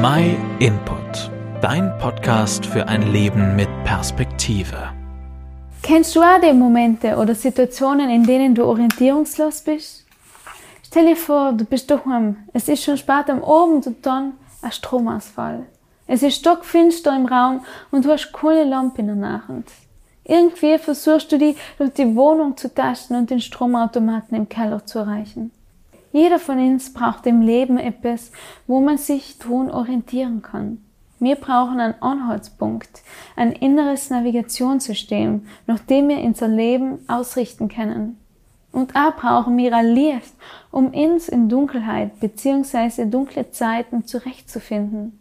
My Input, dein Podcast für ein Leben mit Perspektive. Kennst du auch die Momente oder Situationen, in denen du orientierungslos bist? Stell dir vor, du bist daheim, es ist schon spät am Abend und dann ein Stromausfall. Es ist stockfinster im Raum und du hast keine Lampe in der Nachhand. Irgendwie versuchst du die durch die Wohnung zu tasten und den Stromautomaten im Keller zu erreichen. Jeder von uns braucht im Leben etwas, wo man sich tun orientieren kann. Wir brauchen einen Anhaltspunkt, ein inneres Navigationssystem, nach dem wir unser Leben ausrichten können. Und auch brauchen wir ein Licht, um uns in Dunkelheit bzw. dunkle Zeiten zurechtzufinden.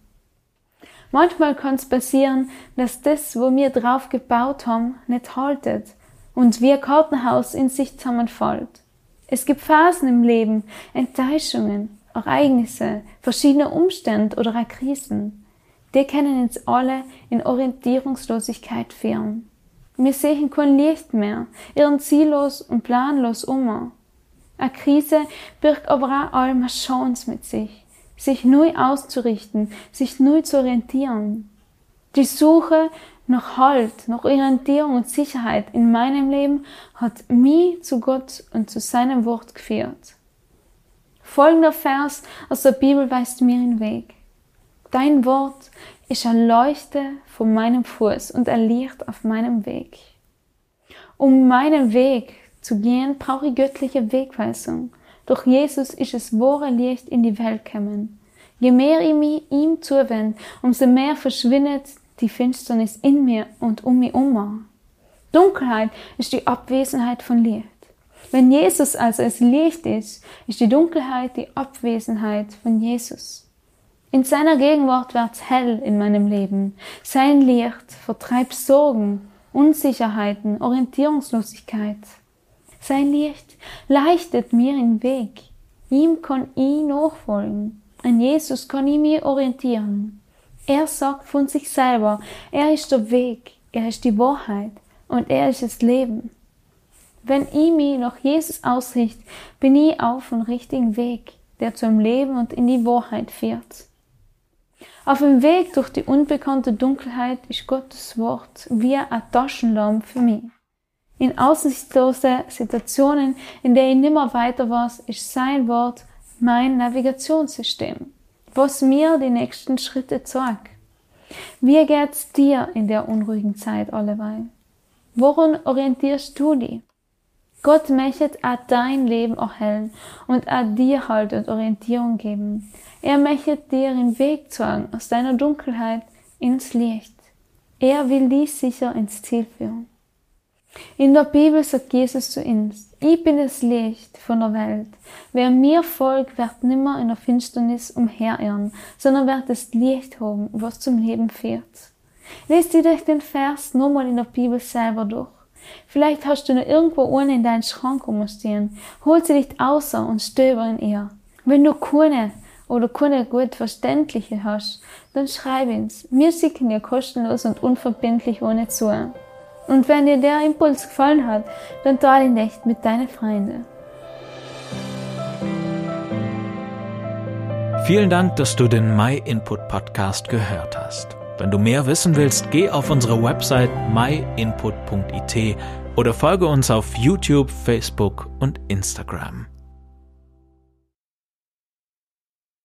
Manchmal kann es passieren, dass das, wo wir drauf gebaut haben, nicht haltet und wie ein Kartenhaus in sich zusammenfällt. Es gibt Phasen im Leben, Enttäuschungen, Ereignisse, verschiedene Umstände oder auch Krisen. Die können uns alle in Orientierungslosigkeit führen. Wir sehen kein Licht mehr, irren ziellos und planlos um. Eine Krise birgt aber auch allem Chance mit sich sich neu auszurichten, sich neu zu orientieren. Die Suche nach Halt, nach Orientierung und Sicherheit in meinem Leben hat mich zu Gott und zu seinem Wort geführt. Folgender Vers aus der Bibel weist mir den Weg. Dein Wort ist ein Leuchte vor meinem Fuß und ein Licht auf meinem Weg. Um meinen Weg zu gehen, brauche ich göttliche Wegweisung. Durch Jesus ist es wahre Licht in die Welt gekommen. Je mehr ich mich ihm zuwende, umso mehr verschwindet die Finsternis in mir und um mich herum. Dunkelheit ist die Abwesenheit von Licht. Wenn Jesus also das Licht ist, ist die Dunkelheit die Abwesenheit von Jesus. In seiner Gegenwart wird's hell in meinem Leben. Sein Licht vertreibt Sorgen, Unsicherheiten, Orientierungslosigkeit. Sein Licht leichtet mir den Weg. Ihm kann ich nachfolgen. An Jesus kann ich mich orientieren. Er sagt von sich selber, er ist der Weg, er ist die Wahrheit und er ist das Leben. Wenn ich mich nach Jesus ausrichte, bin ich auf dem richtigen Weg, der zum Leben und in die Wahrheit führt. Auf dem Weg durch die unbekannte Dunkelheit ist Gottes Wort wie ein Taschenlampe für mich. In aussichtslosen Situationen, in der ich nimmer weiter weiß, ist sein Wort mein Navigationssystem, was mir die nächsten Schritte zeigt. Wie geht's dir in der unruhigen Zeit alleweil? Woran orientierst du dich? Gott möchte auch dein Leben erhellen und auch dir Halt und Orientierung geben. Er möchte dir den Weg zeigen aus deiner Dunkelheit ins Licht. Er will dich sicher ins Ziel führen. In der Bibel sagt Jesus zu uns, ich bin das Licht von der Welt. Wer mir folgt, wird nimmer in der Finsternis umherirren, sondern wird das Licht haben, was zum Leben führt. Lest dir durch den Vers nochmal in der Bibel selber durch. Vielleicht hast du noch irgendwo eine in deinen Schrank umstehen. Hol sie dich außer und stöber in ihr. Wenn du keine oder keine gut verständliche hast, dann schreib uns. Wir schicken dir kostenlos und unverbindlich ohne zu. Und wenn dir der Impuls gefallen hat, dann teile ihn echt mit deinen Freunden. Vielen Dank, dass du den My Input Podcast gehört hast. Wenn du mehr wissen willst, geh auf unsere Website myinput.it oder folge uns auf YouTube, Facebook und Instagram.